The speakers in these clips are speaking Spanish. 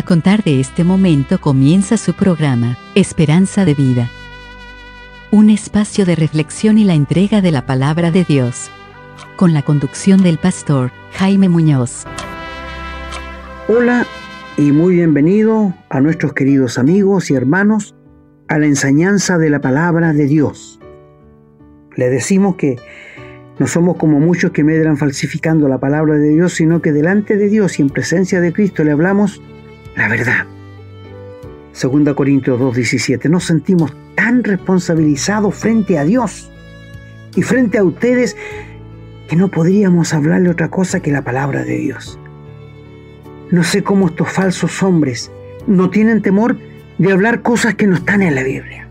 A contar de este momento comienza su programa, Esperanza de Vida. Un espacio de reflexión y la entrega de la palabra de Dios. Con la conducción del pastor Jaime Muñoz. Hola y muy bienvenido a nuestros queridos amigos y hermanos a la enseñanza de la palabra de Dios. Le decimos que no somos como muchos que medran falsificando la palabra de Dios, sino que delante de Dios y en presencia de Cristo le hablamos la verdad. 2 Corintios 2:17, nos sentimos tan responsabilizados frente a Dios y frente a ustedes que no podríamos hablarle otra cosa que la palabra de Dios. No sé cómo estos falsos hombres no tienen temor de hablar cosas que no están en la Biblia,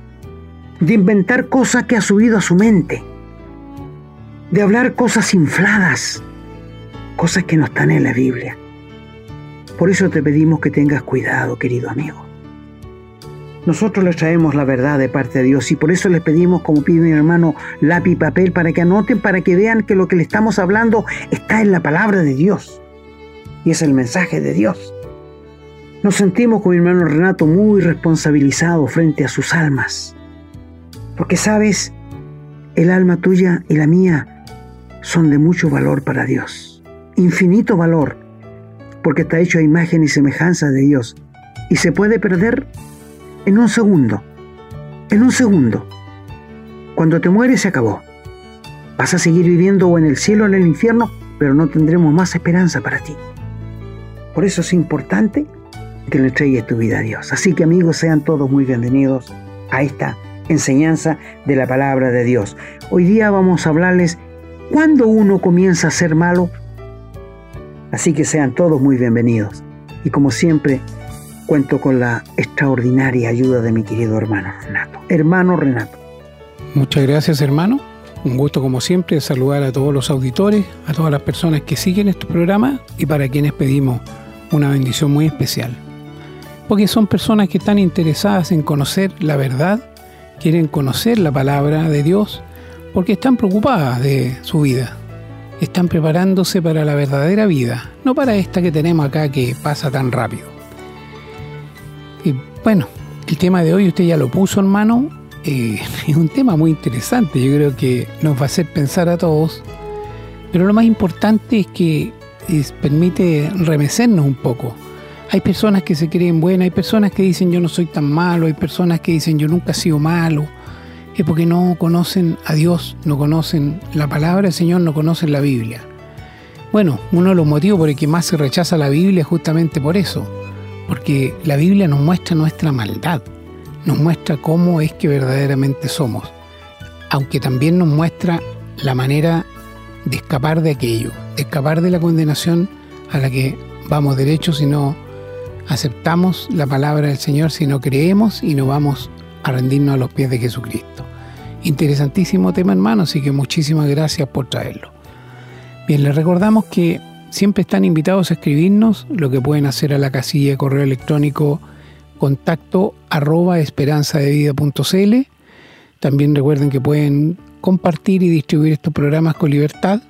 de inventar cosas que ha subido a su mente, de hablar cosas infladas, cosas que no están en la Biblia. Por eso te pedimos que tengas cuidado, querido amigo. Nosotros les traemos la verdad de parte de Dios y por eso les pedimos, como pide mi hermano, lápiz y papel para que anoten, para que vean que lo que le estamos hablando está en la palabra de Dios. Y es el mensaje de Dios. Nos sentimos con mi hermano Renato muy responsabilizados frente a sus almas. Porque sabes, el alma tuya y la mía son de mucho valor para Dios. Infinito valor porque está hecho a imagen y semejanza de Dios y se puede perder en un segundo. En un segundo. Cuando te mueres se acabó. Vas a seguir viviendo o en el cielo o en el infierno, pero no tendremos más esperanza para ti. Por eso es importante que le entregues tu vida a Dios. Así que amigos, sean todos muy bienvenidos a esta enseñanza de la palabra de Dios. Hoy día vamos a hablarles cuándo uno comienza a ser malo Así que sean todos muy bienvenidos. Y como siempre, cuento con la extraordinaria ayuda de mi querido hermano Renato. Hermano Renato. Muchas gracias hermano. Un gusto como siempre saludar a todos los auditores, a todas las personas que siguen este programa y para quienes pedimos una bendición muy especial. Porque son personas que están interesadas en conocer la verdad, quieren conocer la palabra de Dios, porque están preocupadas de su vida, están preparándose para la verdadera vida, no para esta que tenemos acá que pasa tan rápido. Y bueno, el tema de hoy usted ya lo puso, hermano, eh, es un tema muy interesante, yo creo que nos va a hacer pensar a todos, pero lo más importante es que permite remecernos un poco. Hay personas que se creen buenas, hay personas que dicen yo no soy tan malo, hay personas que dicen yo nunca he sido malo, es porque no conocen a Dios, no conocen la palabra del Señor, no conocen la Biblia. Bueno, uno de los motivos por el que más se rechaza la Biblia es justamente por eso, porque la Biblia nos muestra nuestra maldad, nos muestra cómo es que verdaderamente somos, aunque también nos muestra la manera de escapar de aquello, de escapar de la condenación a la que vamos derechos si no aceptamos la palabra del Señor, si no creemos y no vamos a rendirnos a los pies de Jesucristo. Interesantísimo tema, hermano, así que muchísimas gracias por traerlo. Bien, les recordamos que siempre están invitados a escribirnos, lo que pueden hacer a la casilla de correo electrónico contacto arroba esperanzadevida.cl. También recuerden que pueden compartir y distribuir estos programas con libertad.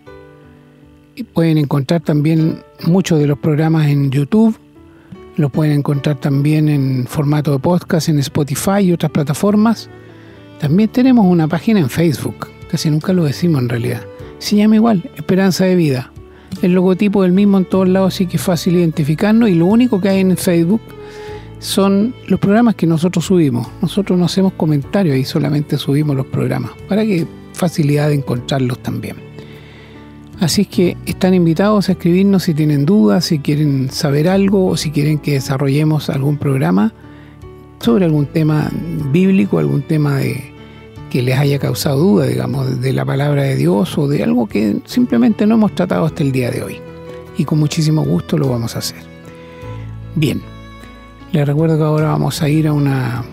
Y pueden encontrar también muchos de los programas en YouTube. Los pueden encontrar también en formato de podcast en Spotify y otras plataformas. También tenemos una página en Facebook, casi nunca lo decimos en realidad. Se llama igual, Esperanza de Vida. El logotipo del mismo en todos lados, así que es fácil identificarnos y lo único que hay en Facebook son los programas que nosotros subimos. Nosotros no hacemos comentarios y solamente subimos los programas para que facilidad de encontrarlos también. Así es que están invitados a escribirnos si tienen dudas, si quieren saber algo o si quieren que desarrollemos algún programa sobre algún tema bíblico, algún tema de, que les haya causado duda, digamos, de la palabra de Dios o de algo que simplemente no hemos tratado hasta el día de hoy. Y con muchísimo gusto lo vamos a hacer. Bien, les recuerdo que ahora vamos a ir a una,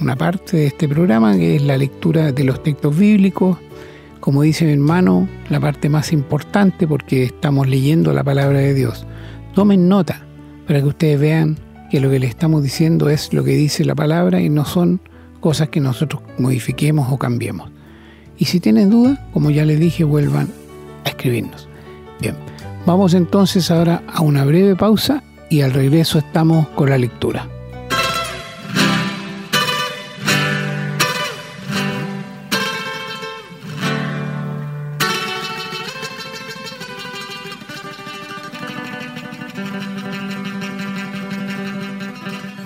una parte de este programa que es la lectura de los textos bíblicos. Como dice mi hermano, la parte más importante porque estamos leyendo la palabra de Dios. Tomen nota para que ustedes vean que lo que le estamos diciendo es lo que dice la palabra y no son cosas que nosotros modifiquemos o cambiemos. Y si tienen dudas, como ya les dije, vuelvan a escribirnos. Bien, vamos entonces ahora a una breve pausa y al regreso estamos con la lectura.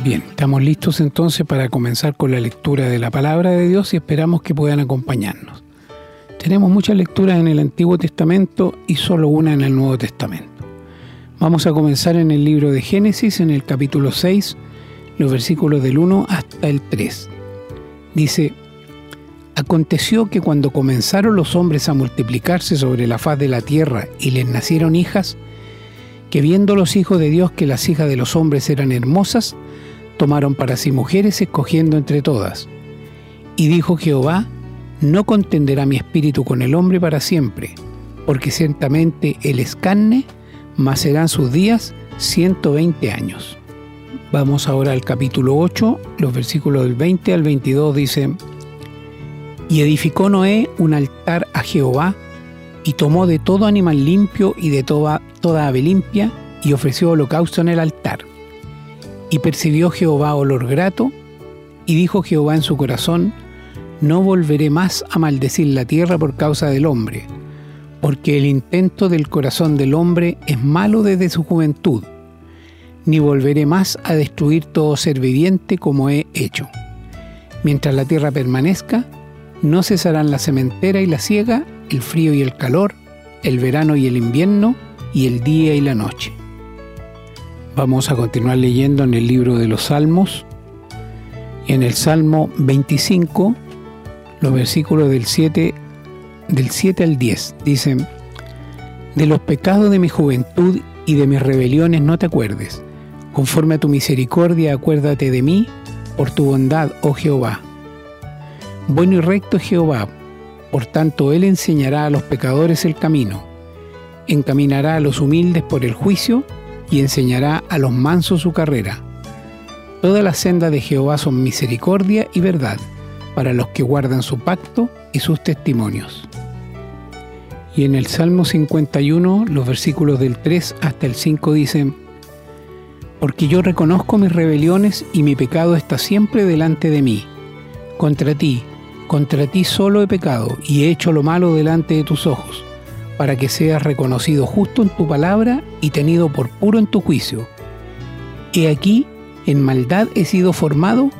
Bien, estamos listos entonces para comenzar con la lectura de la palabra de Dios y esperamos que puedan acompañarnos. Tenemos muchas lecturas en el Antiguo Testamento y solo una en el Nuevo Testamento. Vamos a comenzar en el libro de Génesis, en el capítulo 6, los versículos del 1 hasta el 3. Dice, Aconteció que cuando comenzaron los hombres a multiplicarse sobre la faz de la tierra y les nacieron hijas, que viendo los hijos de Dios que las hijas de los hombres eran hermosas, tomaron para sí mujeres escogiendo entre todas. Y dijo Jehová, no contenderá mi espíritu con el hombre para siempre, porque ciertamente él es carne, mas serán sus días 120 años. Vamos ahora al capítulo 8, los versículos del 20 al 22 dicen, Y edificó Noé un altar a Jehová, y tomó de todo animal limpio y de toda, toda ave limpia, y ofreció holocausto en el altar y percibió Jehová olor grato, y dijo Jehová en su corazón, no volveré más a maldecir la tierra por causa del hombre, porque el intento del corazón del hombre es malo desde su juventud, ni volveré más a destruir todo ser viviente como he hecho. Mientras la tierra permanezca, no cesarán la sementera y la siega, el frío y el calor, el verano y el invierno, y el día y la noche. Vamos a continuar leyendo en el libro de los Salmos. En el Salmo 25, los versículos del 7, del 7 al 10, dicen, De los pecados de mi juventud y de mis rebeliones no te acuerdes. Conforme a tu misericordia, acuérdate de mí, por tu bondad, oh Jehová. Bueno y recto es Jehová, por tanto Él enseñará a los pecadores el camino, encaminará a los humildes por el juicio, y enseñará a los mansos su carrera. Todas las sendas de Jehová son misericordia y verdad para los que guardan su pacto y sus testimonios. Y en el Salmo 51, los versículos del 3 hasta el 5 dicen, Porque yo reconozco mis rebeliones y mi pecado está siempre delante de mí. Contra ti, contra ti solo he pecado y he hecho lo malo delante de tus ojos para que seas reconocido justo en tu palabra y tenido por puro en tu juicio. He aquí, en maldad he sido formado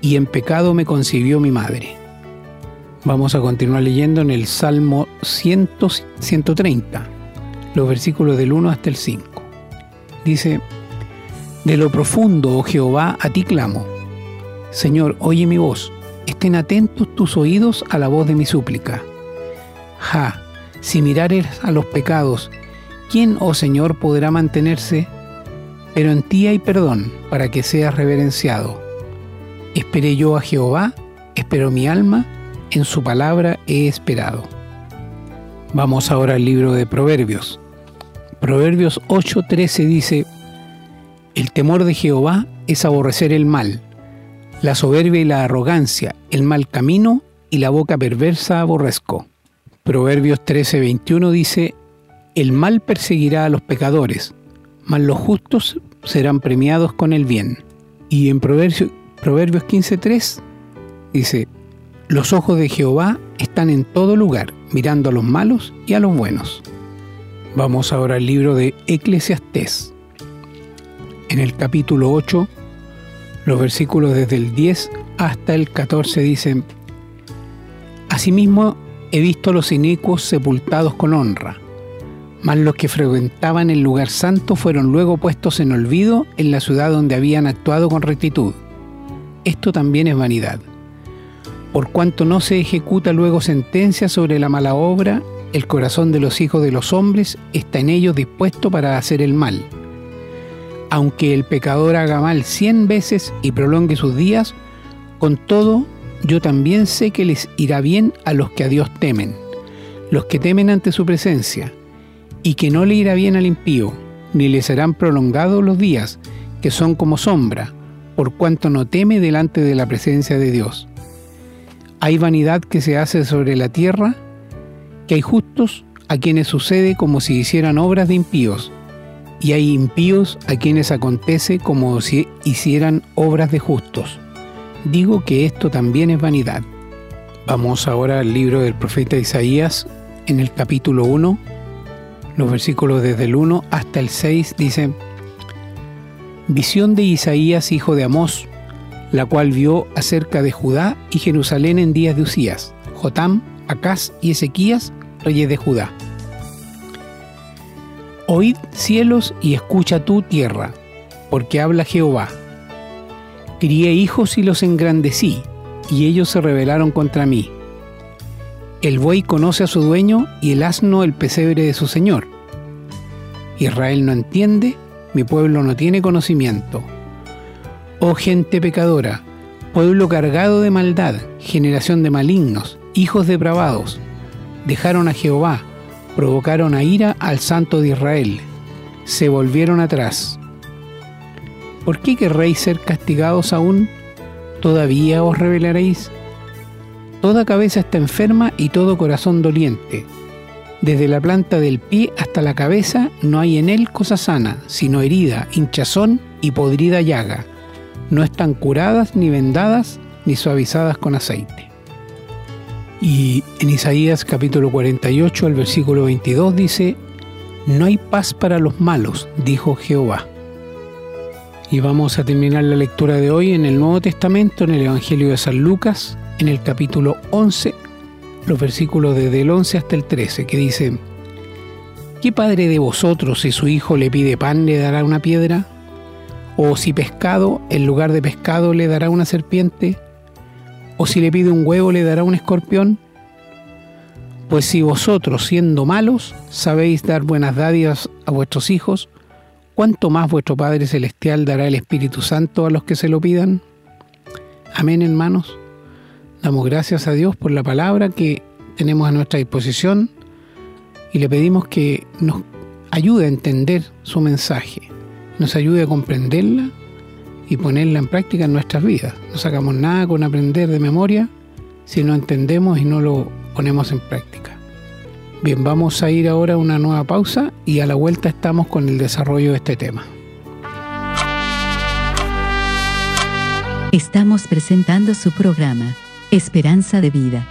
y en pecado me concibió mi madre. Vamos a continuar leyendo en el Salmo 130, los versículos del 1 hasta el 5. Dice, De lo profundo, oh Jehová, a ti clamo. Señor, oye mi voz, estén atentos tus oídos a la voz de mi súplica. Ja, si mirares a los pecados, ¿quién, oh Señor, podrá mantenerse? Pero en ti hay perdón para que seas reverenciado. Esperé yo a Jehová, espero mi alma, en su palabra he esperado. Vamos ahora al libro de Proverbios. Proverbios 8:13 dice, El temor de Jehová es aborrecer el mal, la soberbia y la arrogancia, el mal camino y la boca perversa aborrezco. Proverbios 13:21 dice, El mal perseguirá a los pecadores, mas los justos serán premiados con el bien. Y en Proverbios, Proverbios 15:3 dice, Los ojos de Jehová están en todo lugar, mirando a los malos y a los buenos. Vamos ahora al libro de Eclesiastés. En el capítulo 8, los versículos desde el 10 hasta el 14 dicen, Asimismo, he visto a los inicuos sepultados con honra, mas los que frecuentaban el lugar santo fueron luego puestos en olvido en la ciudad donde habían actuado con rectitud. Esto también es vanidad. Por cuanto no se ejecuta luego sentencia sobre la mala obra, el corazón de los hijos de los hombres está en ellos dispuesto para hacer el mal. Aunque el pecador haga mal cien veces y prolongue sus días, con todo yo también sé que les irá bien a los que a Dios temen, los que temen ante su presencia, y que no le irá bien al impío, ni le serán prolongados los días, que son como sombra, por cuanto no teme delante de la presencia de Dios. Hay vanidad que se hace sobre la tierra, que hay justos a quienes sucede como si hicieran obras de impíos, y hay impíos a quienes acontece como si hicieran obras de justos. Digo que esto también es vanidad. Vamos ahora al libro del profeta Isaías, en el capítulo 1, los versículos desde el 1 hasta el 6 dice, Visión de Isaías, hijo de Amós, la cual vio acerca de Judá y Jerusalén en días de Usías, Jotam, Acaz y Ezequías, reyes de Judá. Oíd cielos y escucha tú tierra, porque habla Jehová. Crié hijos y los engrandecí, y ellos se rebelaron contra mí. El buey conoce a su dueño y el asno el pesebre de su señor. Israel no entiende, mi pueblo no tiene conocimiento. Oh gente pecadora, pueblo cargado de maldad, generación de malignos, hijos depravados, dejaron a Jehová, provocaron a ira al Santo de Israel, se volvieron atrás. ¿Por qué querréis ser castigados aún? ¿Todavía os rebelaréis? Toda cabeza está enferma y todo corazón doliente. Desde la planta del pie hasta la cabeza no hay en él cosa sana, sino herida, hinchazón y podrida llaga. No están curadas ni vendadas ni suavizadas con aceite. Y en Isaías capítulo 48, el versículo 22 dice, No hay paz para los malos, dijo Jehová. Y vamos a terminar la lectura de hoy en el Nuevo Testamento, en el Evangelio de San Lucas, en el capítulo 11, los versículos desde el 11 hasta el 13, que dice, ¿Qué padre de vosotros si su hijo le pide pan le dará una piedra? ¿O si pescado, en lugar de pescado le dará una serpiente? ¿O si le pide un huevo le dará un escorpión? Pues si vosotros, siendo malos, sabéis dar buenas dádivas a vuestros hijos, ¿cuánto más vuestro Padre Celestial dará el Espíritu Santo a los que se lo pidan? Amén, hermanos. Damos gracias a Dios por la palabra que tenemos a nuestra disposición y le pedimos que nos ayude a entender su mensaje, nos ayude a comprenderla y ponerla en práctica en nuestras vidas. No sacamos nada con aprender de memoria si no entendemos y no lo ponemos en práctica. Bien, vamos a ir ahora a una nueva pausa y a la vuelta estamos con el desarrollo de este tema. Estamos presentando su programa, Esperanza de Vida.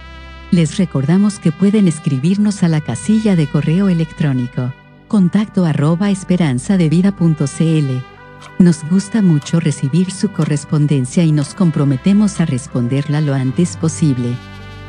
Les recordamos que pueden escribirnos a la casilla de correo electrónico, contacto arroba esperanzadevida.cl nos gusta mucho recibir su correspondencia y nos comprometemos a responderla lo antes posible.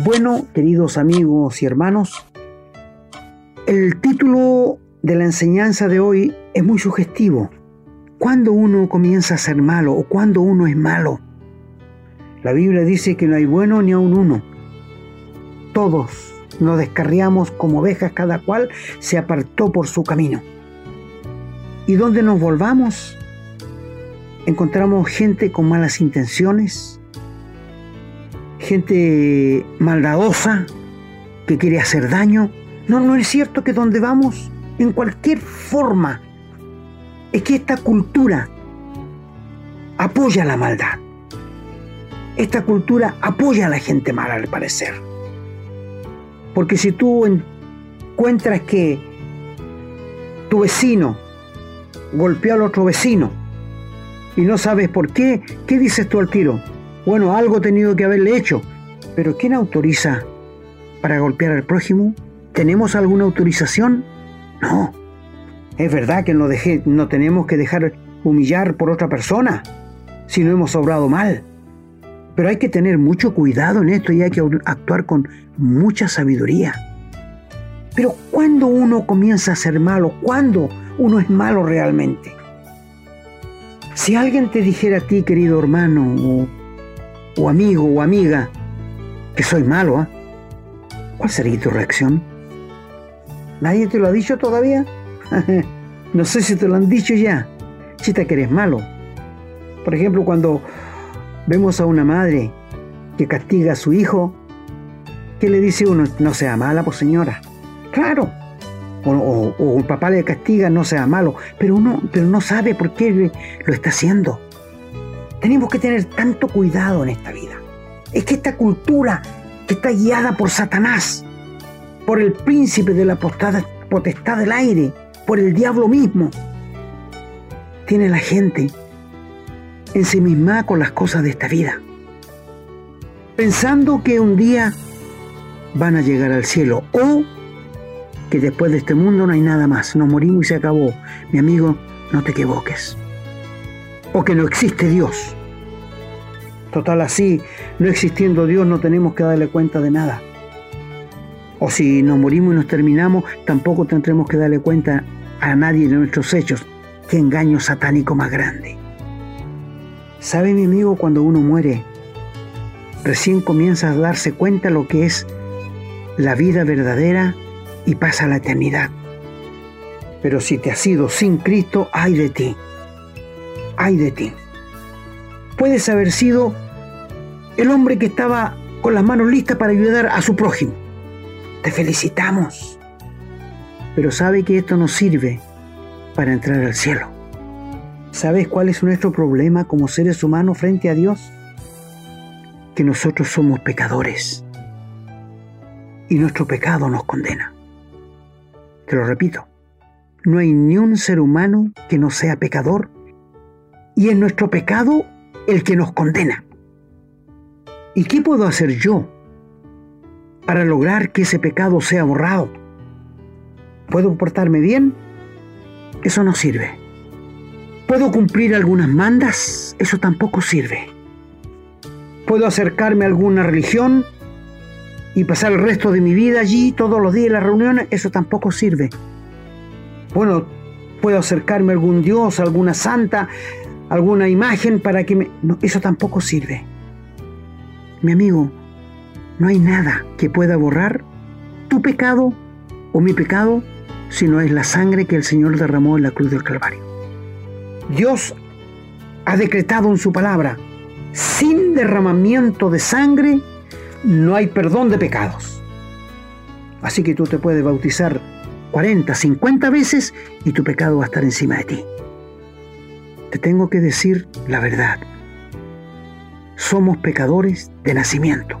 Bueno, queridos amigos y hermanos, el título de la enseñanza de hoy es muy sugestivo. ¿Cuándo uno comienza a ser malo o cuándo uno es malo? La Biblia dice que no hay bueno ni aun uno. Todos nos descarriamos como ovejas, cada cual se apartó por su camino. Y donde nos volvamos, encontramos gente con malas intenciones, gente maldadosa que quiere hacer daño. No, no es cierto que donde vamos, en cualquier forma, es que esta cultura apoya la maldad. Esta cultura apoya a la gente mala, al parecer. Porque si tú encuentras que tu vecino golpeó al otro vecino y no sabes por qué, ¿qué dices tú al tiro? Bueno, algo tenido que haberle hecho, pero ¿quién autoriza para golpear al prójimo? ¿Tenemos alguna autorización? No. Es verdad que no, dejé, no tenemos que dejar humillar por otra persona si no hemos obrado mal. Pero hay que tener mucho cuidado en esto y hay que actuar con mucha sabiduría. Pero cuando uno comienza a ser malo, ¿cuándo uno es malo realmente. Si alguien te dijera a ti, querido hermano, o, amigo o amiga, que soy malo, ¿ah? ¿cuál sería tu reacción? ¿Nadie te lo ha dicho todavía? no sé si te lo han dicho ya. chita que eres malo. Por ejemplo, cuando vemos a una madre que castiga a su hijo, ¿qué le dice uno? No sea mala, pues señora. Claro. O, un papá le castiga, no sea malo, pero uno pero no sabe por qué lo está haciendo. Tenemos que tener tanto cuidado en esta vida. Es que esta cultura que está guiada por Satanás, por el príncipe de la potestad del aire, por el diablo mismo, tiene la gente ensimismada con las cosas de esta vida, pensando que un día van a llegar al cielo o que después de este mundo no hay nada más, nos morimos y se acabó. Mi amigo, no te equivoques. O que no existe Dios. Total así, no existiendo Dios no tenemos que darle cuenta de nada. O si nos morimos y nos terminamos, tampoco tendremos que darle cuenta a nadie de nuestros hechos. Qué engaño satánico más grande. ¿Sabe mi amigo cuando uno muere? Recién comienza a darse cuenta lo que es la vida verdadera y pasa la eternidad. Pero si te has ido sin Cristo, ay de ti. Ay de ti. Puedes haber sido el hombre que estaba con las manos listas para ayudar a su prójimo. Te felicitamos. Pero sabe que esto no sirve para entrar al cielo. ¿Sabes cuál es nuestro problema como seres humanos frente a Dios? Que nosotros somos pecadores y nuestro pecado nos condena. Te lo repito, no hay ni un ser humano que no sea pecador y es nuestro pecado el que nos condena. ¿Y qué puedo hacer yo para lograr que ese pecado sea borrado? ¿Puedo portarme bien? Eso no sirve. ¿Puedo cumplir algunas mandas? Eso tampoco sirve. ¿Puedo acercarme a alguna religión? y pasar el resto de mi vida allí todos los días en las reuniones, eso tampoco sirve. Bueno, puedo acercarme a algún dios, a alguna santa, alguna imagen para que me... No, eso tampoco sirve. Mi amigo, no hay nada que pueda borrar tu pecado o mi pecado si no es la sangre que el Señor derramó en la cruz del Calvario. Dios ha decretado en su palabra, sin derramamiento de sangre no hay perdón de pecados. Así que tú te puedes bautizar 40, 50 veces y tu pecado va a estar encima de ti. Te tengo que decir la verdad. Somos pecadores de nacimiento.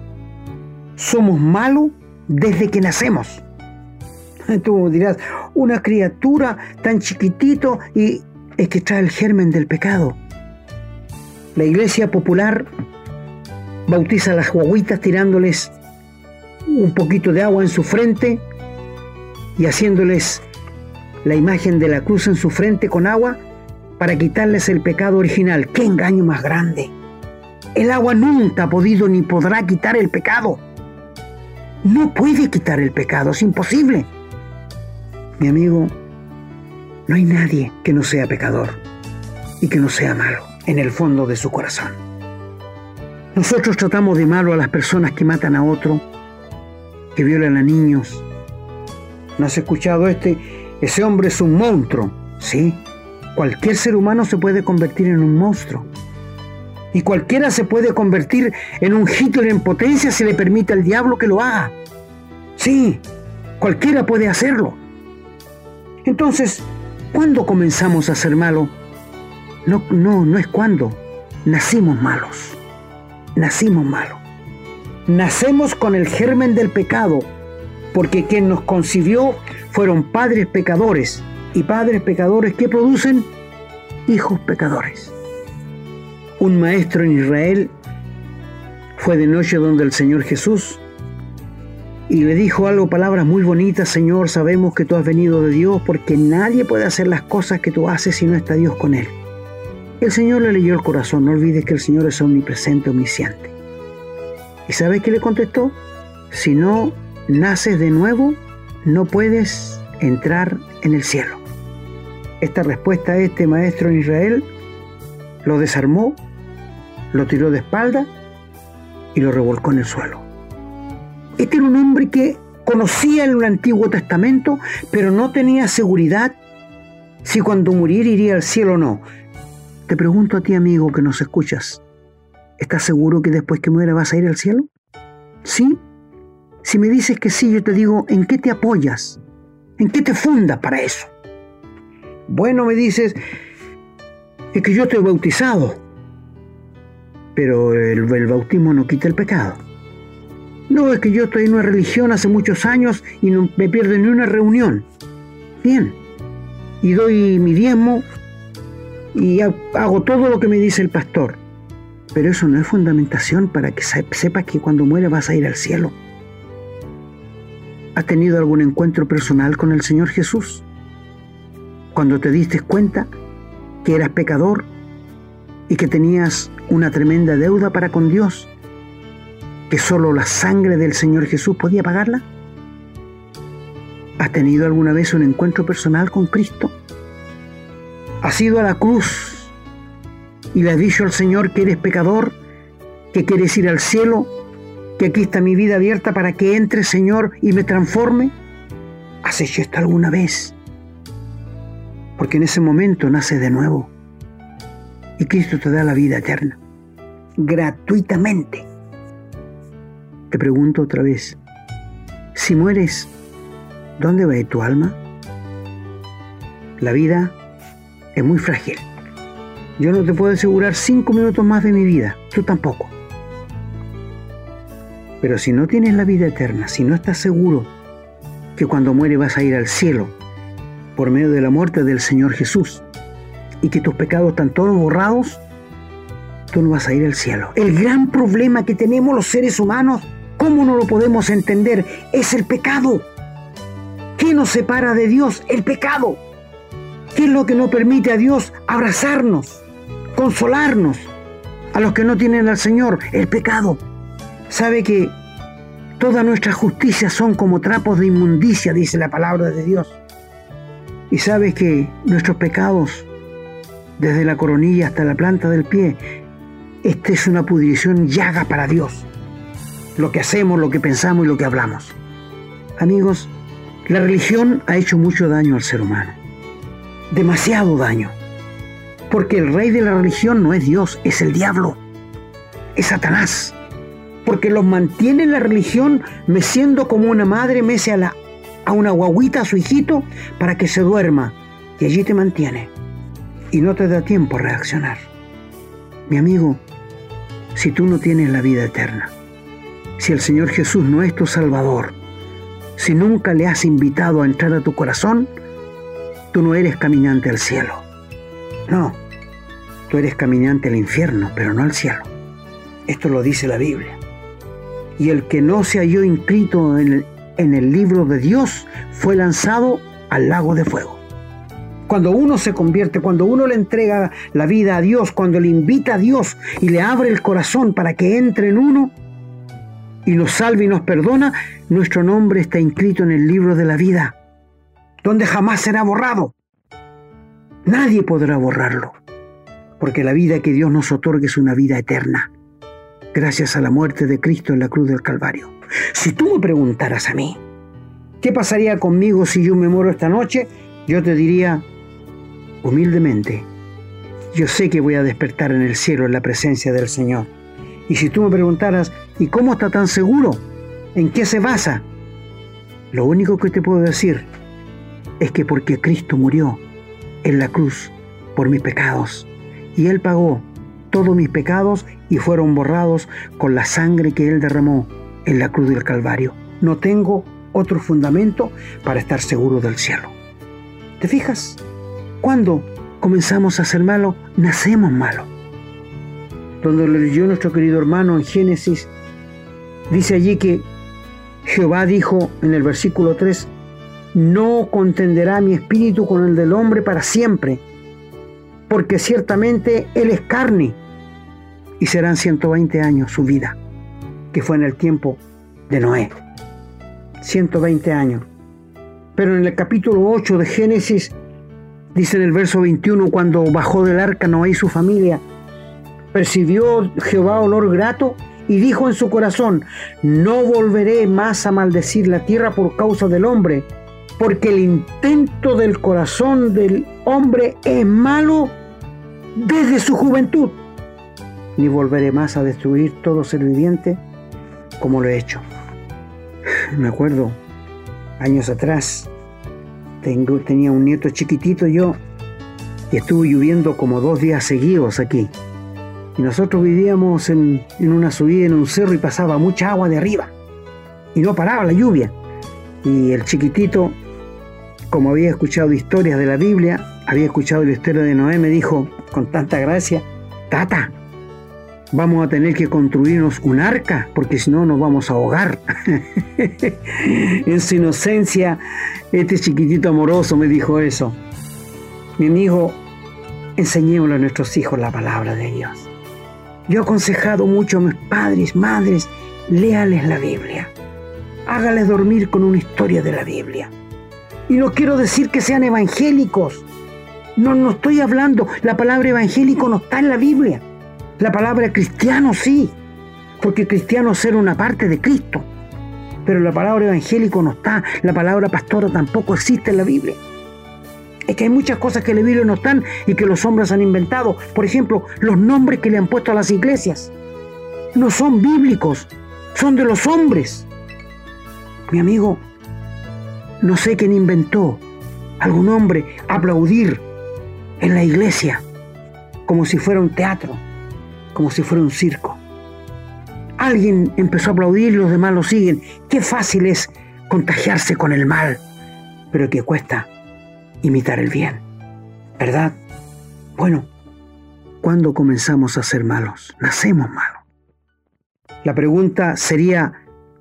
Somos malos desde que nacemos. Tú dirás, una criatura tan chiquitito y es que trae el germen del pecado. La iglesia popular bautiza a las guaguitas tirándoles un poquito de agua en su frente y haciéndoles la imagen de la cruz en su frente con agua para quitarles el pecado original. ¡Qué engaño más grande! El agua nunca ha podido ni podrá quitar el pecado. No puede quitar el pecado, es imposible. Mi amigo, no hay nadie que no sea pecador y que no sea malo en el fondo de su corazón. Nosotros tratamos de malo a las personas que matan a otro, que violan a niños. ¿No has escuchado este? Ese hombre es un monstruo. Sí, cualquier ser humano se puede convertir en un monstruo. Y cualquiera se puede convertir en un Hitler en potencia si le permite al diablo que lo haga. Sí, cualquiera puede hacerlo. Entonces, ¿cuándo comenzamos a ser malos? No, no, no es cuando. Nacimos malos nacimos malos. Nacemos con el germen del pecado, porque quien nos concibió fueron padres pecadores, y padres pecadores que producen hijos pecadores. Un maestro en Israel fue de noche donde el Señor Jesús y le dijo algo, palabras muy bonitas, Señor, sabemos que tú has venido de Dios porque nadie puede hacer las cosas que tú haces si no está Dios con él. El Señor le leyó el corazón, no olvides que el Señor es omnipresente, omnisciente. ¿Y sabes qué le contestó? Si no naces de nuevo, no puedes entrar en el cielo. Esta respuesta a este maestro en Israel lo desarmó, lo tiró de espalda y lo revolcó en el suelo. Este era un hombre que conocía el Antiguo Testamento, pero no tenía seguridad si cuando muriera iría al cielo o no Te pregunto a ti, amigo, que nos escuchas, ¿estás seguro que después que muera vas a ir al cielo? ¿Sí? Si me dices que sí, yo te digo, ¿en qué te apoyas? ¿En qué te fundas para eso? Bueno, me dices, es que yo estoy bautizado, pero el, el bautismo no quita el pecado. No, es que yo estoy en una religión hace muchos años y no me pierdo ni una reunión. Bien. Y doy mi diezmo y hago todo lo que me dice el pastor. Pero eso no es fundamentación para que sepas que cuando mueres vas a ir al cielo. ¿Has tenido algún encuentro personal con el Señor Jesús? Cuando te diste cuenta que eras pecador y que tenías una tremenda deuda para con Dios que solo la sangre del Señor Jesús podía pagarla? ¿Has tenido alguna vez un encuentro personal con Cristo? ¿Has ido a la cruz y le has dicho al Señor que eres pecador, que quieres ir al cielo, que aquí está mi vida abierta para que entre, Señor, y me transforme? ¿Has hecho esto alguna vez? Porque en ese momento nace de nuevo y Cristo te da la vida eterna, gratuitamente. Te pregunto otra vez, si mueres, ¿dónde va tu alma? La vida es muy frágil. Yo no te puedo asegurar cinco minutos más de mi vida, tú tampoco. Pero si no tienes la vida eterna, si no estás seguro que cuando mueres vas a ir al cielo por medio de la muerte del Señor Jesús y que tus pecados están todos borrados, tú no vas a ir al cielo. El gran problema que tenemos los seres humanos ¿Cómo no lo podemos entender? Es el pecado. ¿Qué nos separa de Dios? El pecado. ¿Qué es lo que no permite a Dios abrazarnos, consolarnos? A los que no tienen al Señor, el pecado. ¿Sabe que todas nuestras justicias son como trapos de inmundicia, dice la palabra de Dios? Y sabe que nuestros pecados, desde la coronilla hasta la planta del pie, esta es una pudrición llaga para Dios lo que hacemos, lo que pensamos y lo que hablamos. Amigos, la religión ha hecho mucho daño al ser humano. Demasiado daño. Porque el rey de la religión no es Dios, es el diablo. Es Satanás. Porque los mantiene en la religión meciendo como una madre mece a, a una guaguita, a su hijito, para que se duerma. Y allí te mantiene. Y no te da tiempo a reaccionar. Mi amigo, si tú no tienes la vida eterna, si el Señor Jesús no es tu Salvador, si nunca le has invitado a entrar a tu corazón, tú no eres caminante al cielo. No, tú eres caminante al infierno, pero no al cielo. Esto lo dice la Biblia. Y el que no se halló inscrito en el, en el libro de Dios fue lanzado al lago de fuego. Cuando uno se convierte, cuando uno le entrega la vida a Dios, cuando le invita a Dios y le abre el corazón para que entre en uno, y nos salve y nos perdona, nuestro nombre está inscrito en el libro de la vida, donde jamás será borrado. Nadie podrá borrarlo, porque la vida que Dios nos otorga es una vida eterna, gracias a la muerte de Cristo en la cruz del Calvario. Si tú me preguntaras a mí, ¿qué pasaría conmigo si yo me muero esta noche? Yo te diría, humildemente, yo sé que voy a despertar en el cielo en la presencia del Señor. Y si tú me preguntaras, ¿Y cómo está tan seguro? ¿En qué se basa? Lo único que te puedo decir es que porque Cristo murió en la cruz por mis pecados y Él pagó todos mis pecados y fueron borrados con la sangre que Él derramó en la cruz del Calvario. No tengo otro fundamento para estar seguro del cielo. ¿Te fijas? Cuando comenzamos a ser malos, nacemos malos. Donde lo leyó nuestro querido hermano en Génesis Dice allí que Jehová dijo en el versículo 3, no contenderá mi espíritu con el del hombre para siempre, porque ciertamente él es carne, y serán 120 años su vida, que fue en el tiempo de Noé. 120 años. Pero en el capítulo 8 de Génesis, dice en el verso 21, cuando bajó del arca Noé y su familia, percibió Jehová olor grato y dijo en su corazón, no volveré más a maldecir la tierra por causa del hombre, porque el intento del corazón del hombre es malo desde su juventud, ni volveré más a destruir todo ser viviente como lo he hecho. Me acuerdo, años atrás, tengo, tenía un nieto chiquitito yo y estuvo lloviendo como dos días seguidos aquí. Y nosotros vivíamos en, en una subida en un cerro y pasaba mucha agua de arriba. Y no paraba la lluvia. Y el chiquitito, como había escuchado historias de la Biblia, había escuchado la historia de Noé, me dijo con tanta gracia, Tata, vamos a tener que construirnos un arca, porque si no nos vamos a ahogar. en su inocencia, este chiquitito amoroso me dijo eso. Mi amigo, enseñémosle a nuestros hijos la palabra de Dios. Yo he aconsejado mucho a mis padres, madres, léales la Biblia. Hágales dormir con una historia de la Biblia. Y no quiero decir que sean evangélicos. No, no estoy hablando. La palabra evangélico no está en la Biblia. La palabra cristiano sí, porque cristiano es ser una parte de Cristo. Pero la palabra evangélico no está, la palabra pastora tampoco existe en la Biblia. Es que hay muchas cosas que en la Biblia no están y que los hombres han inventado. Por ejemplo, los nombres que le han puesto a las iglesias. No son bíblicos, son de los hombres. Mi amigo, no sé quién inventó algún hombre aplaudir en la iglesia como si fuera un teatro como si fuera un circo. Alguien empezó a aplaudir y los demás lo siguen. Qué fácil es contagiarse con el mal, pero que cuesta imitar el bien. ¿Verdad? Bueno, ¿cuándo comenzamos a ser malos? Nacemos malos. La pregunta sería,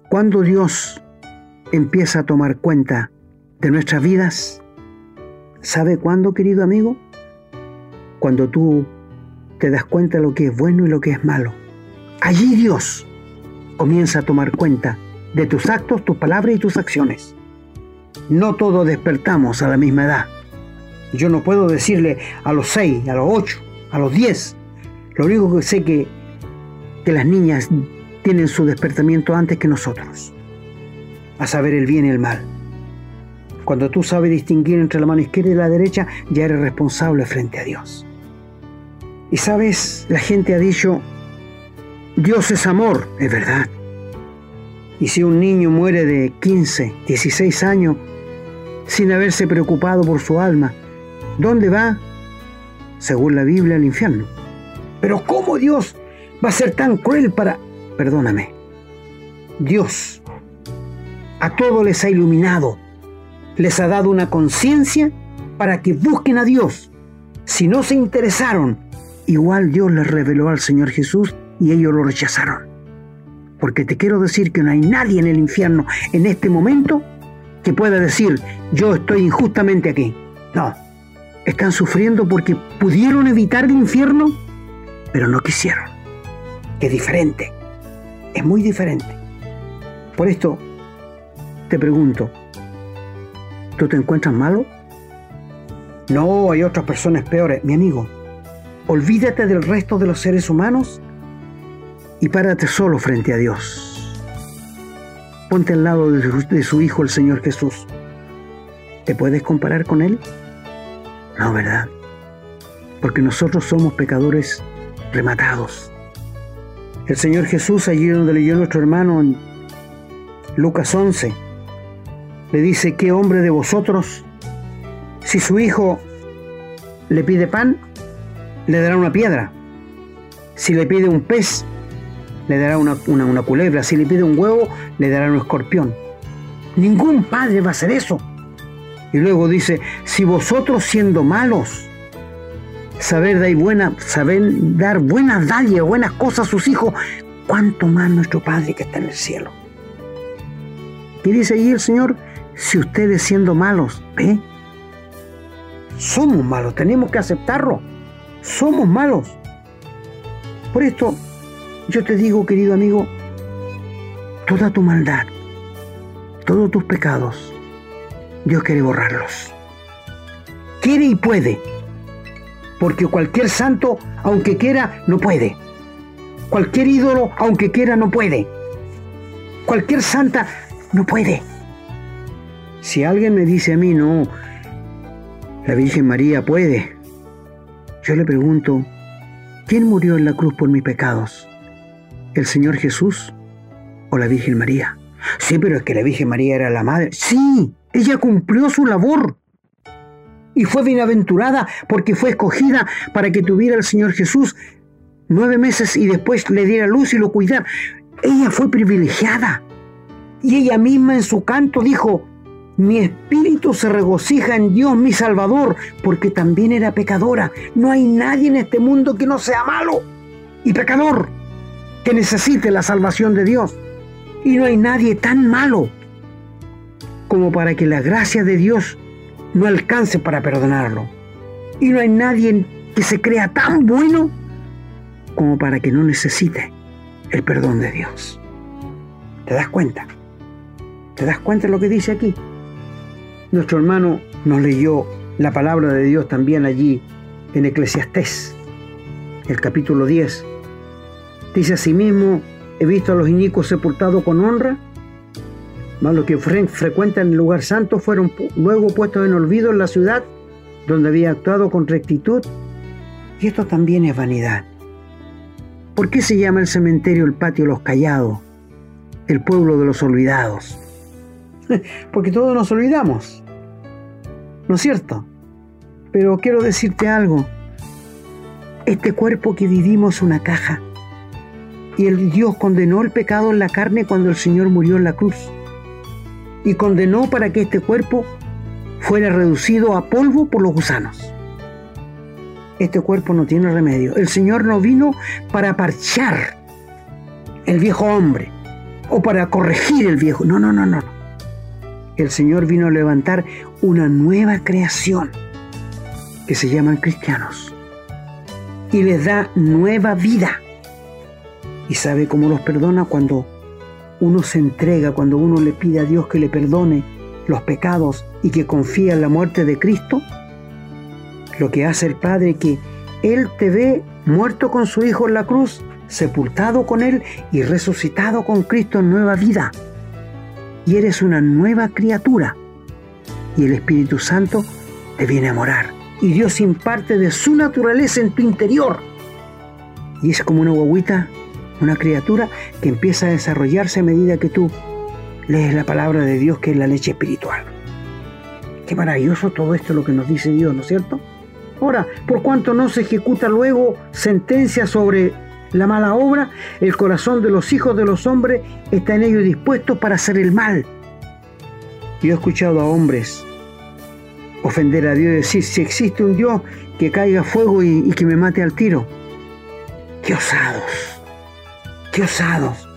¿cuándo Dios empieza a tomar cuenta de nuestras vidas? ¿Sabe cuándo, querido amigo? Cuando tú te das cuenta de lo que es bueno y lo que es malo. Allí Dios comienza a tomar cuenta de tus actos, tus palabras y tus acciones. No todos despertamos a la misma edad. Yo no puedo decirle a los seis, a los ocho, a los diez. Lo único que sé que, que las niñas tienen su despertamiento antes que nosotros. A saber el bien y el mal. Cuando tú sabes distinguir entre la mano izquierda y la derecha, ya eres responsable frente a Dios. Y sabes, la gente ha dicho, Dios es amor, es verdad. Y si un niño muere de 15, 16 años sin haberse preocupado por su alma, ¿dónde va? Según la Biblia, al infierno. Pero ¿cómo Dios va a ser tan cruel para... Perdóname. Dios a todos les ha iluminado, les ha dado una conciencia para que busquen a Dios. Si no se interesaron igual Dios les reveló al Señor Jesús y ellos lo rechazaron. Porque te quiero decir que no hay nadie en el infierno en este momento que pueda decir, yo estoy injustamente aquí. No, están sufriendo porque pudieron evitar el infierno, pero no quisieron. Es diferente, es muy diferente. Por esto, te pregunto, ¿tú te encuentras malo? No, hay otras personas peores. Mi amigo, Olvídate del resto de los seres humanos y párate solo frente a Dios. Ponte al lado de su, Hijo, el Señor Jesús. ¿Te puedes comparar con Él? No, ¿verdad? Porque nosotros somos pecadores rematados. El Señor Jesús, allí donde leyó nuestro hermano en Lucas 11, le dice, ¿qué hombre de vosotros, si su hijo le pide pan, le dará una piedra. Si le pide un pez, le dará una, culebra. Si le pide un huevo, le dará un escorpión. Ningún padre va a hacer eso. Y luego dice, si vosotros siendo malos, saber dar, buena, saber dar buenas dádivas, buenas cosas a sus hijos, cuánto más nuestro Padre que está en el cielo. Y dice ahí el Señor, si ustedes siendo malos, ¿ve? Somos malos, tenemos que aceptarlo somos malos. Por esto, yo te digo, querido amigo, toda tu maldad, todos tus pecados, Dios quiere borrarlos. Quiere y puede. Porque cualquier santo, aunque quiera, no puede. Cualquier ídolo, aunque quiera, no puede. Cualquier santa, no puede. Si alguien me dice a mí, no, la Virgen María puede, Yo le pregunto, ¿quién murió en la cruz por mis pecados? ¿El Señor Jesús o la Virgen María? Sí, pero es que la Virgen María era la madre. Sí, ella cumplió su labor. Y fue bienaventurada porque fue escogida para que tuviera el Señor Jesús nueve meses y después le diera luz y lo cuidara. Ella fue privilegiada. Y ella misma en su canto dijo, mi espíritu se regocija en Dios mi Salvador, porque también era pecadora. No hay nadie en este mundo que no sea malo y pecador, que necesite la salvación de Dios. Y no hay nadie tan malo como para que la gracia de Dios no alcance para perdonarlo. Y no hay nadie que se crea tan bueno como para que no necesite el perdón de Dios. ¿Te das cuenta? ¿Te das cuenta de lo que dice aquí? Nuestro hermano nos leyó la palabra de Dios también allí en Eclesiastés, el capítulo 10. Dice asimismo, he visto a los inicuos sepultados con honra, mas los que frecuentan el lugar santo fueron luego puestos en olvido en la ciudad donde había actuado con rectitud. Y esto también es vanidad. ¿Por qué se llama el cementerio el patio de los callados, el pueblo de los olvidados? Porque todos nos olvidamos, ¿no es cierto? Pero quiero decirte algo, este cuerpo que vivimos es una caja y el Dios condenó el pecado en la carne cuando el Señor murió en la cruz. Y condenó para que este cuerpo fuera reducido a polvo por los gusanos. Este cuerpo no tiene remedio. El Señor no vino para parchar el viejo hombre o para corregir el viejo. No, no, no, no. El Señor vino a levantar una nueva creación que se llaman cristianos y les da nueva vida y sabe cómo los perdona cuando uno se entrega, cuando uno le pide a Dios que le perdone los pecados y que confía en la muerte de Cristo. Lo que hace el Padre que Él te ve muerto con su Hijo en la cruz, sepultado con Él y resucitado con Cristo en nueva vida. Y eres una nueva criatura. Y el Espíritu Santo te viene a morar. Y Dios imparte de su naturaleza en tu interior. Y es como una guaguita una criatura que empieza a desarrollarse a medida que tú lees la palabra de Dios, que es la leche espiritual. Qué maravilloso todo esto lo que nos dice Dios, ¿no es cierto? Ahora, por cuanto no se ejecuta luego sentencia sobre la mala obra, el corazón de los hijos de los hombres está en ello dispuesto para hacer el mal. Yo he escuchado a hombres ofender a Dios y decir, si existe un Dios, que caiga fuego y, que me mate al tiro. ¡Qué osados! ¡Qué osados!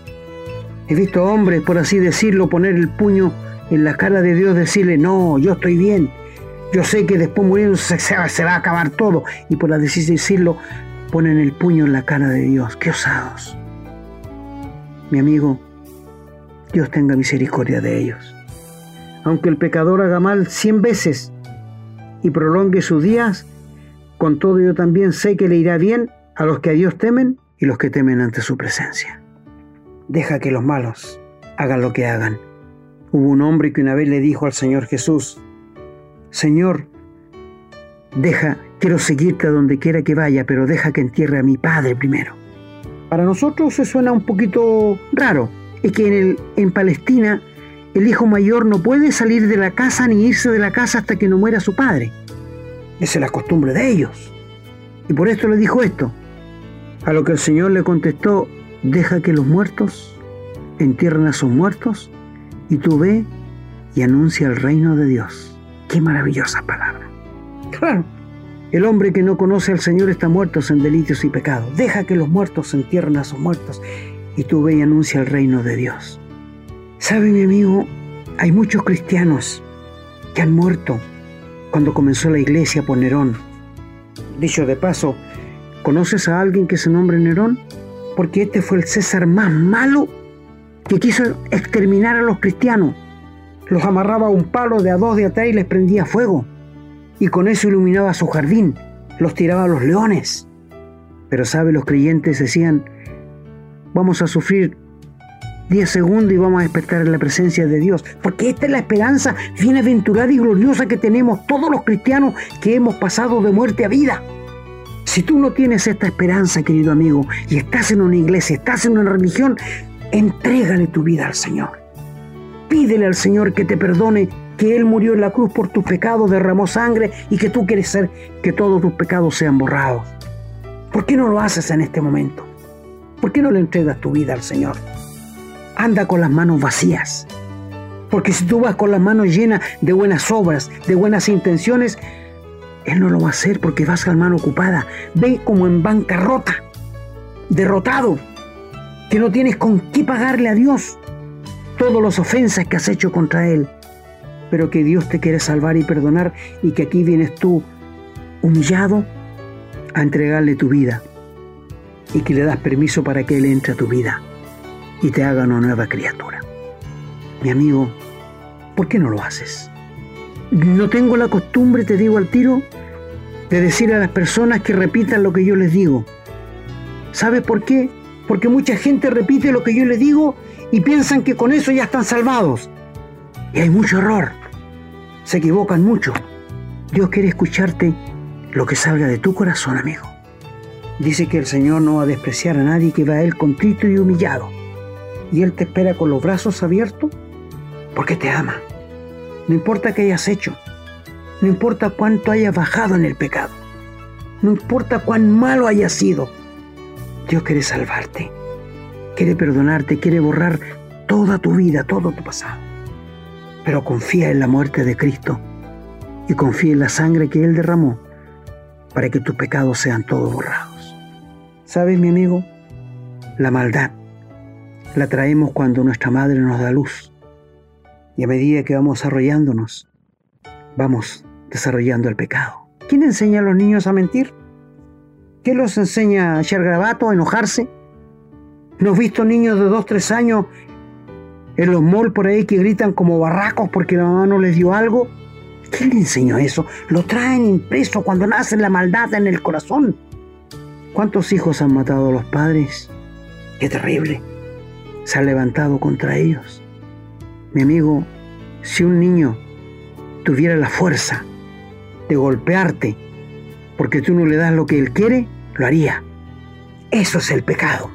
He visto hombres, por así decirlo, poner el puño en la cara de Dios, decirle, no, yo estoy bien. Yo sé que después muriendo se va a acabar todo. Y por así decirlo, ponen el puño en la cara de Dios. ¡Qué osados! Mi amigo, Dios tenga misericordia de ellos. Aunque el pecador haga mal cien veces y prolongue sus días, con todo yo también sé que le irá bien a los que a Dios temen y los que temen ante su presencia. Deja que los malos hagan lo que hagan. Hubo un hombre que una vez le dijo al Señor Jesús, Señor, deja, quiero seguirte a donde quiera que vaya, pero deja que entierre a mi padre primero. Para nosotros se suena un poquito raro. Es que en, Palestina el hijo mayor no puede salir de la casa ni irse de la casa hasta que no muera su padre. Esa es la costumbre de ellos. Y por esto le dijo esto. A lo que el Señor le contestó, deja que los muertos entierren a sus muertos y tú ve y anuncia el reino de Dios. Qué maravillosa palabra. Claro, el hombre que no conoce al Señor está muerto en delitos y pecados. Deja que los muertos entierren a sus muertos y tú ve y anuncia el reino de Dios. ¿Sabe mi amigo? Hay muchos cristianos que han muerto cuando comenzó la iglesia por Nerón. Dicho de paso, ¿Conoces a alguien que se nombre Nerón? Porque este fue el César más malo que quiso exterminar a los cristianos. Los amarraba a un palo de a dos de atrás y les prendía fuego. Y con eso iluminaba su jardín. Los tiraba a los leones. Pero sabe, los creyentes decían, vamos a sufrir 10 segundos y vamos a despertar en la presencia de Dios. Porque esta es la esperanza bienaventurada y gloriosa que tenemos todos los cristianos que hemos pasado de muerte a vida. Si tú no tienes esta esperanza, querido amigo, y estás en una iglesia, estás en una religión, entrégale tu vida al Señor. Pídele al Señor que te perdone, que Él murió en la cruz por tus pecados, derramó sangre y que tú quieres ser que todos tus pecados sean borrados. ¿Por qué no lo haces en este momento? ¿Por qué no le entregas tu vida al Señor? Anda con las manos vacías. Porque si tú vas con las manos llenas de buenas obras, de buenas intenciones, Él no lo va a hacer porque vas con la mano ocupada. Ve como en bancarrota, derrotado, que no tienes con qué pagarle a Dios todas las ofensas que has hecho contra Él. Pero que Dios te quiere salvar y perdonar y que aquí vienes tú humillado a entregarle tu vida y que le das permiso para que Él entre a tu vida y te haga una nueva criatura. Mi amigo, ¿por qué no lo haces? No tengo la costumbre, te digo al tiro, de decir a las personas que repitan lo que yo les digo. ¿Sabes por qué? Porque mucha gente repite lo que yo les digo y piensan que con eso ya están salvados. Y hay mucho error. Se equivocan mucho. Dios quiere escucharte lo que salga de tu corazón, amigo. Dice que el Señor no va a despreciar a nadie que va a Él contrito y humillado. Y Él te espera con los brazos abiertos porque te ama. No importa qué hayas hecho. No importa cuánto hayas bajado en el pecado. No importa cuán malo hayas sido. Dios quiere salvarte. Quiere perdonarte. Quiere borrar toda tu vida, todo tu pasado. Pero confía en la muerte de Cristo y confía en la sangre que Él derramó para que tus pecados sean todos borrados. ¿Sabes, mi amigo? La maldad la traemos cuando nuestra madre nos da luz. Y a medida que vamos desarrollándonos, vamos desarrollando el pecado. ¿Quién enseña a los niños a mentir? ¿Quién los enseña a echar grabato, a enojarse? ¿No has visto niños de 2, 3 años en los por ahí que gritan como barracos porque la mamá no les dio algo? ¿Quién le enseñó eso? Lo traen impreso cuando nace la maldad en el corazón. ¿Cuántos hijos han matado a los padres? Qué terrible. Se ha levantado contra ellos. Mi amigo, si un niño tuviera la fuerza de golpearte porque tú no le das lo que él quiere, lo haría. Eso es el pecado.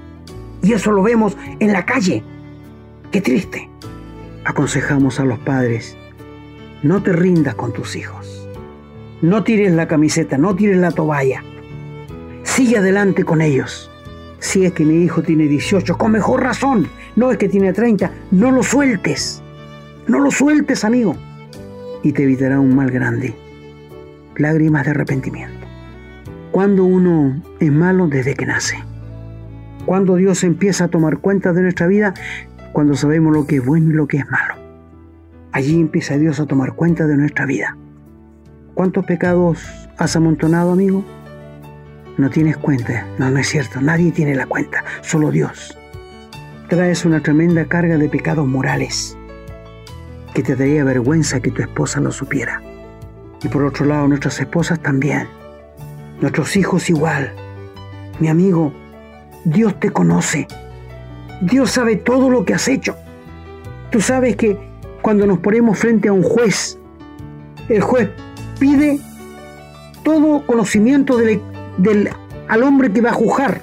Y eso lo vemos en la calle. Qué triste. Aconsejamos a los padres no te rindas con tus hijos. No tires la camiseta, no tires la toalla. Sigue adelante con ellos. Si es que mi hijo tiene 18, con mejor razón. No es que tiene 30, no lo sueltes. No lo sueltes, amigo. Y te evitará un mal grande. Lágrimas de arrepentimiento. Cuando uno es malo desde que nace. Cuando Dios empieza a tomar cuenta de nuestra vida, cuando sabemos lo que es bueno y lo que es malo. Allí empieza Dios a tomar cuenta de nuestra vida. ¿Cuántos pecados has amontonado, amigo? No tienes cuenta. No, no es cierto. Nadie tiene la cuenta. Solo Dios. Traes una tremenda carga de pecados morales que te daría vergüenza que tu esposa lo supiera. Y por otro lado, nuestras esposas también. Nuestros hijos igual. Mi amigo, Dios te conoce. Dios sabe todo lo que has hecho. Tú sabes que cuando nos ponemos frente a un juez. El juez pide todo conocimiento del, al hombre que va a juzgar,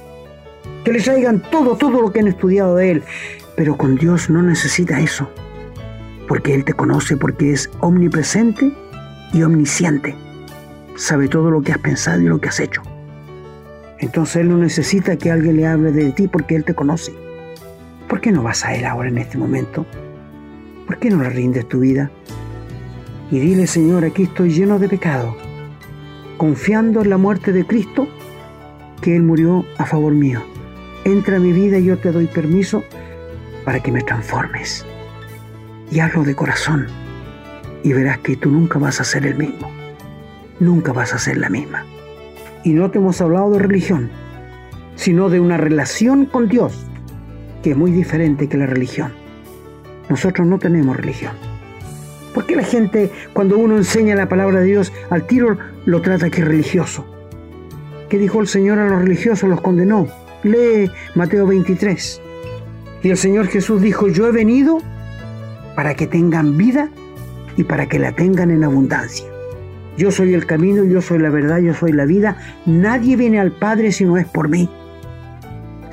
que le traigan todo, todo lo que han estudiado de él. Pero con Dios no necesita eso, porque Él te conoce, porque es omnipresente y omnisciente. Sabe todo lo que has pensado y lo que has hecho. Entonces Él no necesita que alguien le hable de ti porque Él te conoce. ¿Por qué no vas a Él ahora en este momento? ¿Por qué no le rindes tu vida? Y dile, Señor, aquí estoy lleno de pecado, confiando en la muerte de Cristo, que Él murió a favor mío. Entra a mi vida y yo te doy permiso para que me transformes. Y hazlo de corazón. Y verás que tú nunca vas a ser el mismo. Nunca vas a ser la misma. Y no te hemos hablado de religión, sino de una relación con Dios, que es muy diferente que la religión. Nosotros no tenemos religión. ¿Por qué la gente, cuando uno enseña la palabra de Dios, al tiro lo trata que es religioso? ¿Qué dijo el Señor a los religiosos? Los condenó. Lee Mateo 23. Y el Señor Jesús dijo, yo he venido para que tengan vida y para que la tengan en abundancia. Yo soy el camino, yo soy la verdad, yo soy la vida. Nadie viene al Padre si no es por mí.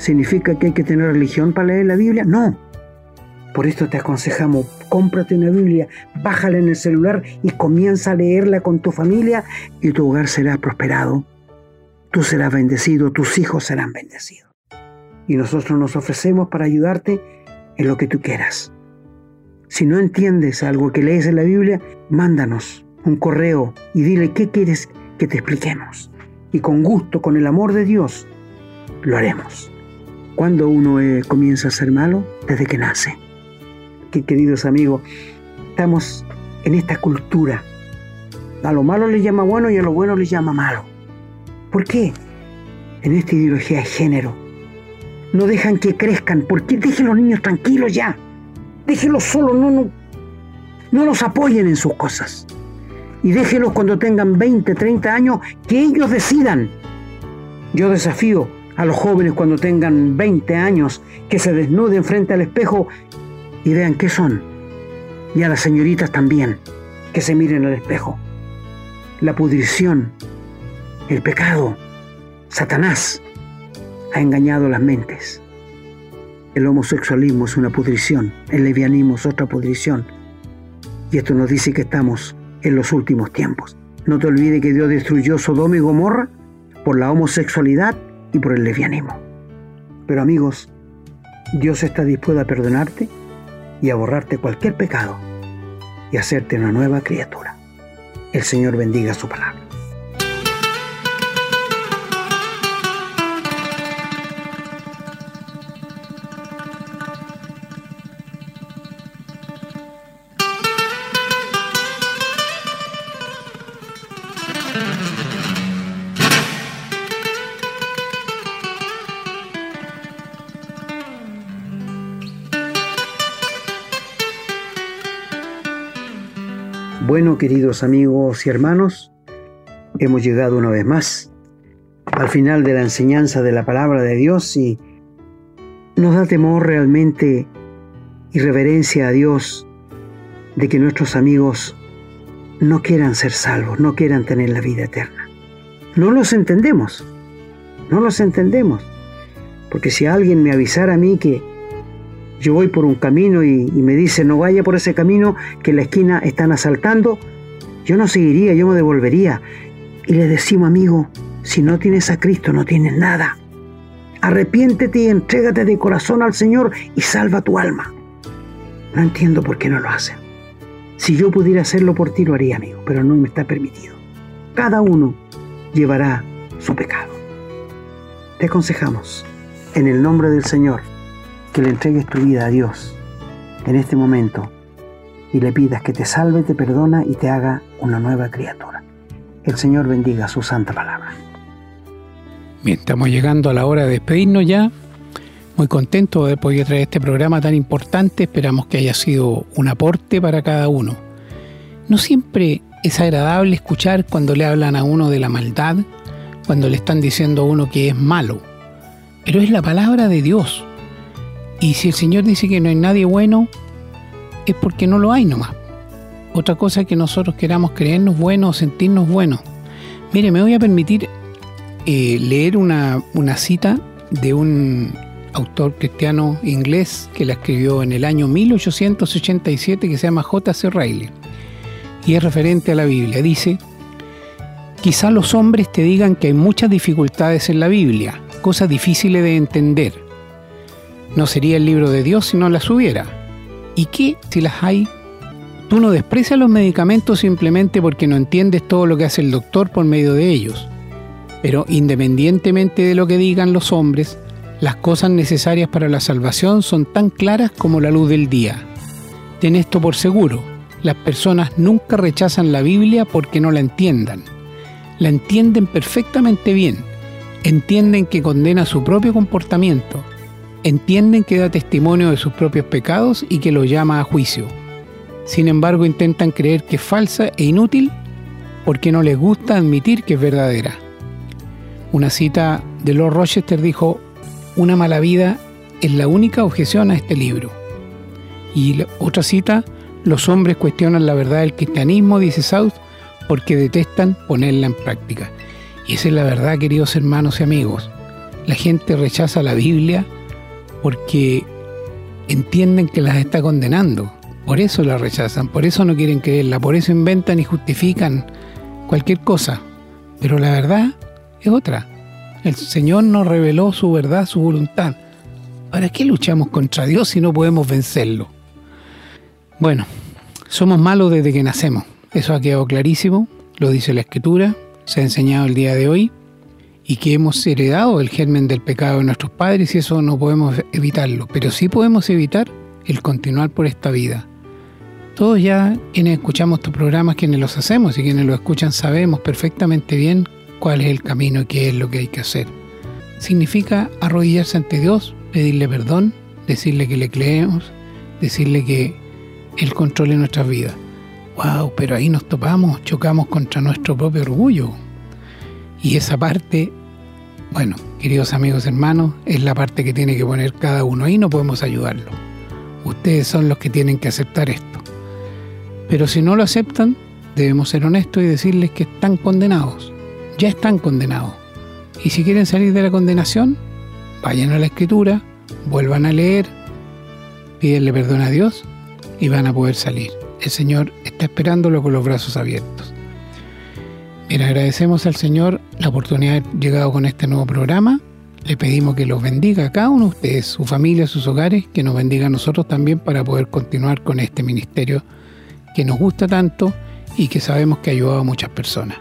¿Significa que hay que tener religión para leer la Biblia? No. Por esto te aconsejamos, cómprate una Biblia, bájala en el celular y comienza a leerla con tu familia y tu hogar será prosperado. Tú serás bendecido, tus hijos serán bendecidos. Y nosotros nos ofrecemos para ayudarte en lo que tú quieras. Si no entiendes algo que lees en la Biblia, mándanos un correo y dile qué quieres que te expliquemos. Y con gusto, con el amor de Dios, lo haremos. Cuando uno eh, comienza a ser malo, desde que nace. Que queridos amigos, estamos en esta cultura. A lo malo le llama bueno y a lo bueno le llama malo. ¿Por qué? En esta ideología de género. No dejan que crezcan. ¿Por qué dejen los niños tranquilos ya? Déjenlos solos, no, no, no los apoyen en sus cosas y déjelos cuando tengan 20, 30 años, que ellos decidan. Yo desafío a los jóvenes cuando tengan 20 años que se desnuden frente al espejo y vean qué son. Y a las señoritas también, que se miren al espejo. La pudrición, el pecado, Satanás ha engañado las mentes. El homosexualismo es una pudrición, el levianismo es otra pudrición. Y esto nos dice que estamos en los últimos tiempos. No te olvides que Dios destruyó Sodoma y Gomorra por la homosexualidad y por el lesbianismo. Pero amigos, Dios está dispuesto a perdonarte y a borrarte cualquier pecado y hacerte una nueva criatura. El Señor bendiga su palabra. Queridos amigos y hermanos, hemos llegado una vez más al final de la enseñanza de la palabra de Dios y nos da temor realmente y reverencia a Dios de que nuestros amigos no quieran ser salvos, no quieran tener la vida eterna. No los entendemos, no los entendemos, porque si alguien me avisara a mí que yo voy por un camino y, me dice no vaya por ese camino que en la esquina están asaltando, yo no seguiría, yo me devolvería. Y le decimos, amigo, si no tienes a Cristo no tienes nada. Arrepiéntete y entrégate de corazón al Señor y salva tu alma. No entiendo por qué no lo hacen. Si yo pudiera hacerlo por ti, lo haría, amigo, pero no me está permitido. Cada uno llevará su pecado. Te aconsejamos, en el nombre del Señor, que le entregues tu vida a Dios en este momento y le pidas que te salve, te perdona y te haga una nueva criatura. El Señor bendiga su santa palabra. Bien, estamos llegando a la hora de despedirnos ya. Muy contento de poder traer este programa tan importante. Esperamos que haya sido un aporte para cada uno. No siempre es agradable escuchar cuando le hablan a uno de la maldad, cuando le están diciendo a uno que es malo. Pero es la palabra de Dios y si el Señor dice que no hay nadie bueno, es porque no lo hay nomás. Otra cosa es que nosotros queramos creernos buenos o sentirnos buenos. Mire, me voy a permitir eh, leer una, una cita de un autor cristiano inglés que la escribió en el año 1887 que se llama J.C. Riley y es referente a la Biblia. Dice, quizá los hombres te digan que hay muchas dificultades en la Biblia, cosas difíciles de entender no sería el libro de Dios si no las hubiera. ¿Y qué si las hay? Tú no desprecias los medicamentos simplemente porque no entiendes todo lo que hace el doctor por medio de ellos. Pero independientemente de lo que digan los hombres, las cosas necesarias para la salvación son tan claras como la luz del día. Ten esto por seguro, las personas nunca rechazan la Biblia porque no la entiendan. La entienden perfectamente bien, entienden que condena su propio comportamiento, entienden que da testimonio de sus propios pecados y que lo llama a juicio. Sin embargo, intentan creer que es falsa e inútil porque no les gusta admitir que es verdadera. Una cita de Lord Rochester dijo, una mala vida es la única objeción a este libro. Y otra cita, los hombres cuestionan la verdad del cristianismo, dice South, porque detestan ponerla en práctica. Y esa es la verdad, queridos hermanos y amigos. La gente rechaza la Biblia porque entienden que las está condenando. Por eso la rechazan, por eso no quieren creerla, por eso inventan y justifican cualquier cosa. Pero la verdad es otra. El Señor nos reveló su verdad, su voluntad. ¿Para qué luchamos contra Dios si no podemos vencerlo? Bueno, somos malos desde que nacemos. Eso ha quedado clarísimo, lo dice la Escritura, se ha enseñado el día de hoy, y que hemos heredado el germen del pecado de nuestros padres y eso no podemos evitarlo, pero sí podemos evitar el continuar por esta vida. Todos ya quienes escuchamos estos programas, quienes los hacemos y quienes los escuchan sabemos perfectamente bien cuál es el camino y qué es lo que hay que hacer. Significa arrodillarse ante Dios, pedirle perdón, decirle que le creemos, decirle que Él controle nuestras vidas. ¡Wow! Pero ahí nos topamos, chocamos contra nuestro propio orgullo. Y esa parte, bueno, queridos amigos hermanos, es la parte que tiene que poner cada uno. Ahí no podemos ayudarlo. Ustedes son los que tienen que aceptar esto. Pero si no lo aceptan, debemos ser honestos y decirles que están condenados. Ya están condenados. Y si quieren salir de la condenación, vayan a la escritura, vuelvan a leer, pídenle perdón a Dios y van a poder salir. El Señor está esperándolo con los brazos abiertos. Bien, agradecemos al Señor la oportunidad de haber llegado con este nuevo programa. Le pedimos que los bendiga a cada uno de ustedes, su familia, sus hogares, que nos bendiga a nosotros también para poder continuar con este ministerio que nos gusta tanto y que sabemos que ha ayudado a muchas personas.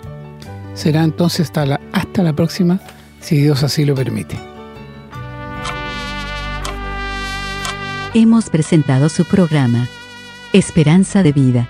Será entonces hasta la, hasta la próxima, si Dios así lo permite. Hemos presentado su programa Esperanza de Vida,